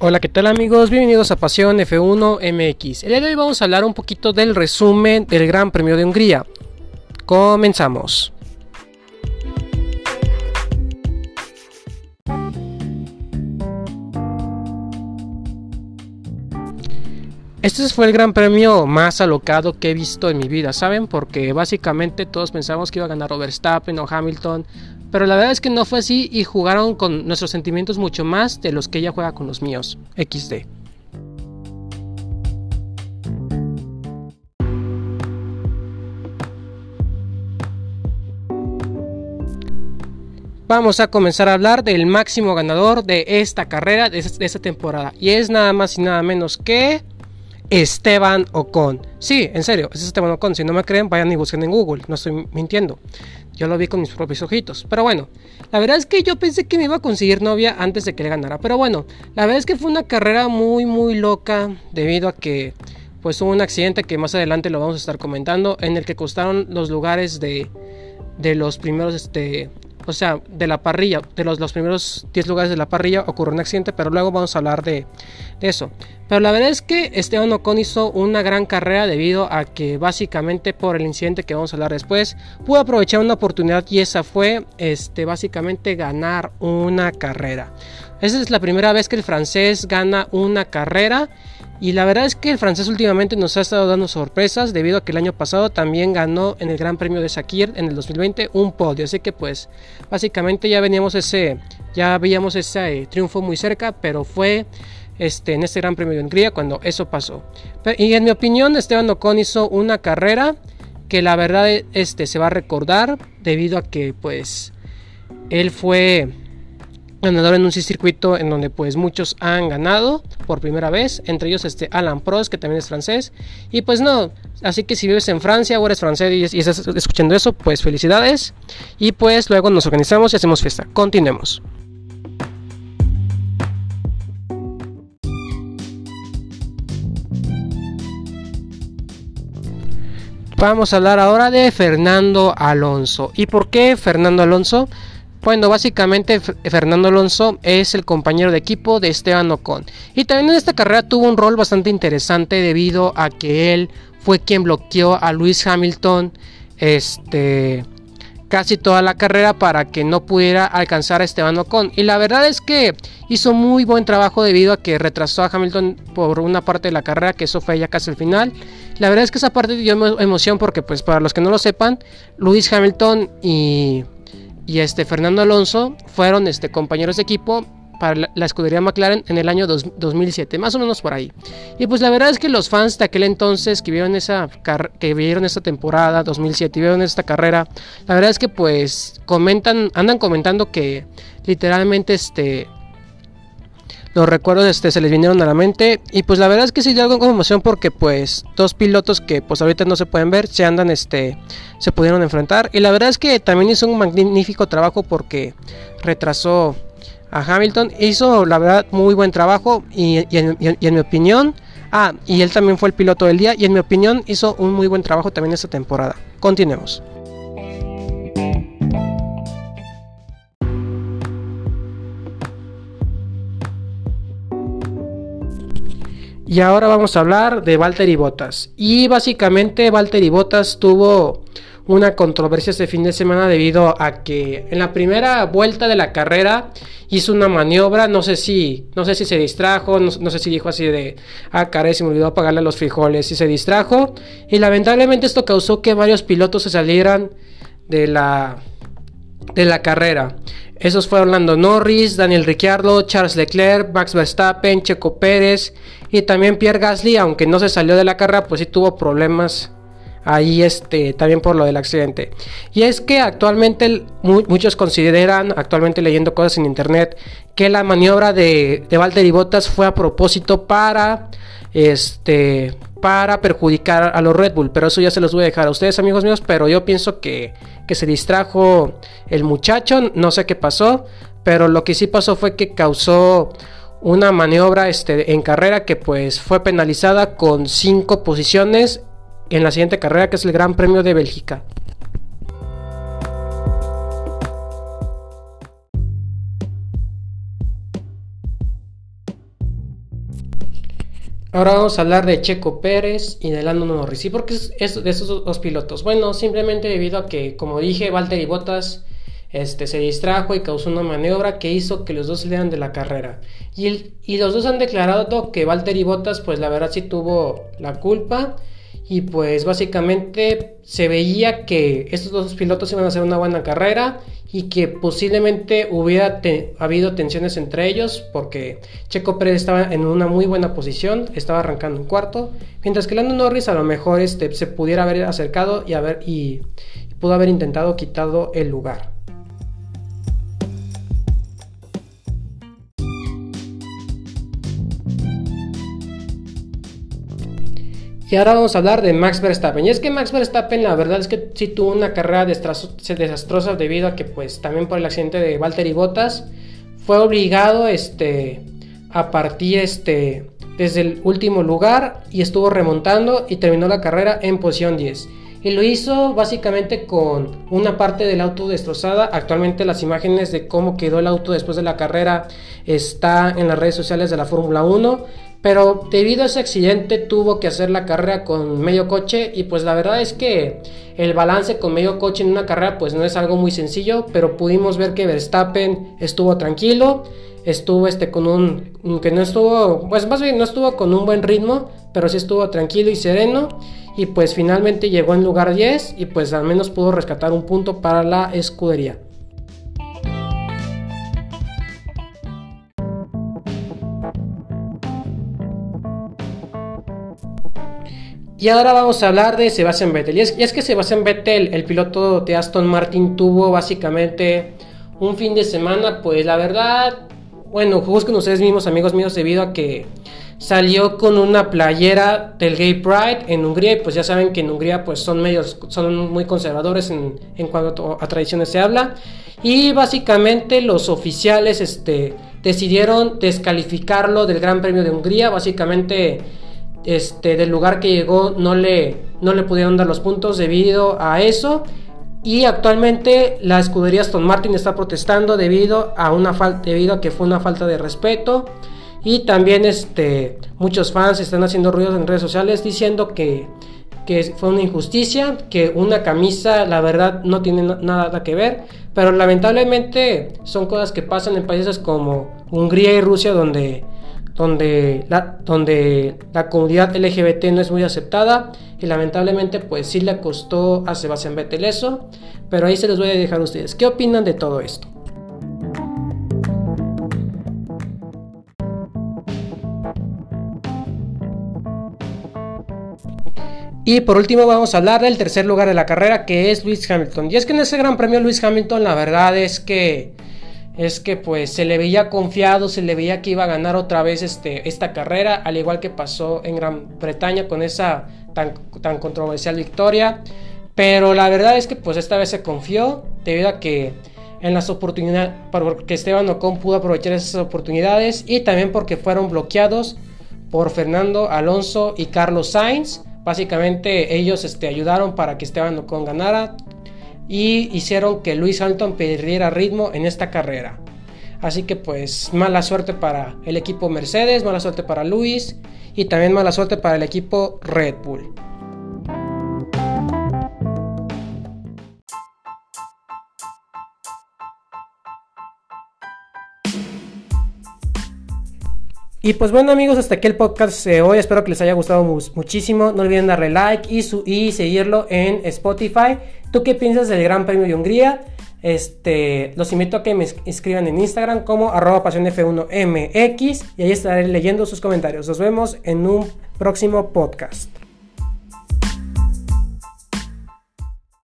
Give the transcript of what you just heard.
Hola, ¿qué tal amigos? Bienvenidos a Pasión F1 MX. El día de hoy vamos a hablar un poquito del resumen del Gran Premio de Hungría. Comenzamos. Este fue el gran premio más alocado que he visto en mi vida, ¿saben? Porque básicamente todos pensamos que iba a ganar Verstappen o Hamilton, pero la verdad es que no fue así y jugaron con nuestros sentimientos mucho más de los que ella juega con los míos. XD. Vamos a comenzar a hablar del máximo ganador de esta carrera, de esta temporada. Y es nada más y nada menos que Esteban Ocon. Sí, en serio, es Esteban Ocon. Si no me creen, vayan y busquen en Google. No estoy mintiendo. Yo lo vi con mis propios ojitos. Pero bueno, la verdad es que yo pensé que me iba a conseguir novia antes de que le ganara. Pero bueno, la verdad es que fue una carrera muy, muy loca. Debido a que pues hubo un accidente que más adelante lo vamos a estar comentando. En el que costaron los lugares de, de los primeros este, o sea, de la parrilla, de los, los primeros 10 lugares de la parrilla ocurrió un accidente, pero luego vamos a hablar de, eso. Pero la verdad es que Esteban Ocon hizo una gran carrera debido a que básicamente por el incidente que vamos a hablar después, pudo aprovechar una oportunidad y esa fue este, básicamente ganar una carrera. Esa es la primera vez que el francés gana una carrera y la verdad es que el francés últimamente nos ha estado dando sorpresas debido a que el año pasado también ganó en el Gran Premio de Sakir en el 2020 un podio. Así que pues básicamente ya veníamos ese, ya veíamos ese eh, triunfo muy cerca, pero fue este, en este Gran Premio de Hungría cuando eso pasó. y en mi opinión Esteban Ocon hizo una carrera que la verdad este, se va a recordar debido a que pues él fue ganador en un circuito en donde pues muchos han ganado por primera vez, entre ellos este Alan Prost que también es francés y pues no, así que si vives en Francia o eres francés y, estás escuchando eso, pues felicidades y pues luego nos organizamos y hacemos fiesta. Continuemos. Vamos a hablar ahora de Fernando Alonso. ¿Y por qué Fernando Alonso? Bueno, básicamente Fernando Alonso es el compañero de equipo de Esteban Ocon. Y también en esta carrera tuvo un rol bastante interesante debido a que él fue quien bloqueó a Luis Hamilton este, casi toda la carrera para que no pudiera alcanzar a Esteban Ocon. Y la verdad es que hizo muy buen trabajo debido a que retrasó a Hamilton por una parte de la carrera, que eso fue ya casi el final. La verdad es que esa parte dio emoción porque pues para los que no lo sepan, Luis Hamilton y y este Fernando Alonso fueron este, compañeros de equipo para la, escudería McLaren en el año 2007, más o menos por ahí. Y pues la verdad es que los fans de aquel entonces que vieron esa que vieron esta temporada 2007 y vieron esta carrera, la verdad es que pues comentan, andan comentando que literalmente este los recuerdos este, se les vinieron a la mente y pues la verdad es que sí dio algo como emoción porque pues dos pilotos que pues ahorita no se pueden ver se andan este se pudieron enfrentar y la verdad es que también hizo un magnífico trabajo porque retrasó a Hamilton hizo la verdad muy buen trabajo y, en, y en mi opinión ah y él también fue el piloto del día y en mi opinión hizo un muy buen trabajo también esta temporada. Continuemos Y ahora vamos a hablar de Valtteri Bottas. Y básicamente Valtteri Bottas tuvo una controversia este fin de semana debido a que en la primera vuelta de la carrera hizo una maniobra, no sé si, no sé si se distrajo, no, sé si dijo así de, ah, caray, se me olvidó apagarle los frijoles y se distrajo. Y lamentablemente esto causó que varios pilotos se salieran de la, de la carrera. Esos fueron Lando Norris, Daniel Ricciardo, Charles Leclerc, Max Verstappen, Checo Pérez y también Pierre Gasly, aunque no se salió de la carrera, pues sí tuvo problemas ahí este también por lo del accidente. Y es que actualmente muchos consideran, actualmente leyendo cosas en internet, que la maniobra de, de Valtteri Bottas fue a propósito para este para perjudicar a los Red Bull, pero eso ya se los voy a dejar a ustedes amigos míos, pero yo pienso que, que se distrajo el muchacho, no sé qué pasó, pero lo que sí pasó fue que causó una maniobra este, en carrera que pues fue penalizada con cinco posiciones en la siguiente carrera que es el Gran Premio de Bélgica. Ahora vamos a hablar de Checo Pérez y de Lando Norris. ¿Y por qué es de esos dos pilotos? Bueno, simplemente debido a que, como dije, Valtteri Bottas este, se distrajo y causó una maniobra que hizo que los dos salieran de la carrera. Y, y los dos han declarado que Valtteri Bottas, pues la verdad sí tuvo la culpa. Y pues básicamente se veía que estos dos pilotos iban a hacer una buena carrera y que posiblemente hubiera habido tensiones entre ellos porque Checo Pérez estaba en una muy buena posición, estaba arrancando en cuarto, mientras que Lando Norris a lo mejor este, se pudiera haber acercado y, haber, y pudo haber intentado quitado el lugar. Y ahora vamos a hablar de Max Verstappen. Y es que Max Verstappen la verdad es que sí tuvo una carrera desastrosa debido a que pues también por el accidente de Valtteri Bottas fue obligado este, a partir este, desde el último lugar y estuvo remontando y terminó la carrera en posición 10. Y lo hizo básicamente con una parte del auto destrozada. Actualmente las imágenes de cómo quedó el auto después de la carrera está en las redes sociales de la Fórmula 1 pero debido a ese accidente tuvo que hacer la carrera con medio coche y pues la verdad es que el balance con medio coche en una carrera pues no es algo muy sencillo, pero pudimos ver que Verstappen estuvo tranquilo, estuvo este con un que no estuvo, pues más bien no estuvo con un buen ritmo, pero sí estuvo tranquilo y sereno y pues finalmente llegó en lugar 10 y pues al menos pudo rescatar un punto para la escudería. Y ahora vamos a hablar de Sebastian Vettel. Y es, que Sebastian Vettel, el piloto de Aston Martin, tuvo básicamente un fin de semana, pues la verdad, bueno, juzguen ustedes mismos, amigos míos, debido a que salió con una playera del Gay Pride en Hungría. Y pues ya saben que en Hungría pues son medios son muy conservadores en, en cuanto a tradiciones se habla. Y básicamente los oficiales este decidieron descalificarlo del Gran Premio de Hungría. Básicamente este, del lugar que llegó no le, no le pudieron dar los puntos debido a eso. Y actualmente la escudería Aston Martin está protestando debido a, una debido a que fue una falta de respeto. Y también este, muchos fans están haciendo ruidos en redes sociales diciendo que, que fue una injusticia, que una camisa la verdad no tiene nada que ver. Pero lamentablemente son cosas que pasan en países como Hungría y Rusia donde donde la, donde la comunidad LGBT no es muy aceptada y lamentablemente pues sí le costó a Sebastián Vettel eso, pero ahí se los voy a dejar a ustedes. ¿Qué opinan de todo esto? Y por último vamos a hablar del tercer lugar de la carrera que es Luis Hamilton. Y es que en ese gran premio Luis Hamilton la verdad es que es que pues se le veía confiado, se le veía que iba a ganar otra vez este, esta carrera, al igual que pasó en Gran Bretaña con esa tan, tan controversial victoria. Pero la verdad es que pues esta vez se confió debido a que en las oportunidades, porque Esteban Ocon pudo aprovechar esas oportunidades y también porque fueron bloqueados por Fernando Alonso y Carlos Sainz. Básicamente ellos este, ayudaron para que Esteban Ocon ganara, y hicieron que Luis Hamilton perdiera ritmo en esta carrera. Así que pues mala suerte para el equipo Mercedes, mala suerte para Luis y también mala suerte para el equipo Red Bull. Y pues bueno amigos, hasta aquí el podcast de hoy. Espero que les haya gustado muchísimo. No olviden darle like y, y seguirlo en Spotify. ¿Tú qué piensas del Gran Premio de Hungría? Este, los invito a que me escriban en Instagram como arroba pasionf1mx y ahí estaré leyendo sus comentarios. Nos vemos en un próximo podcast.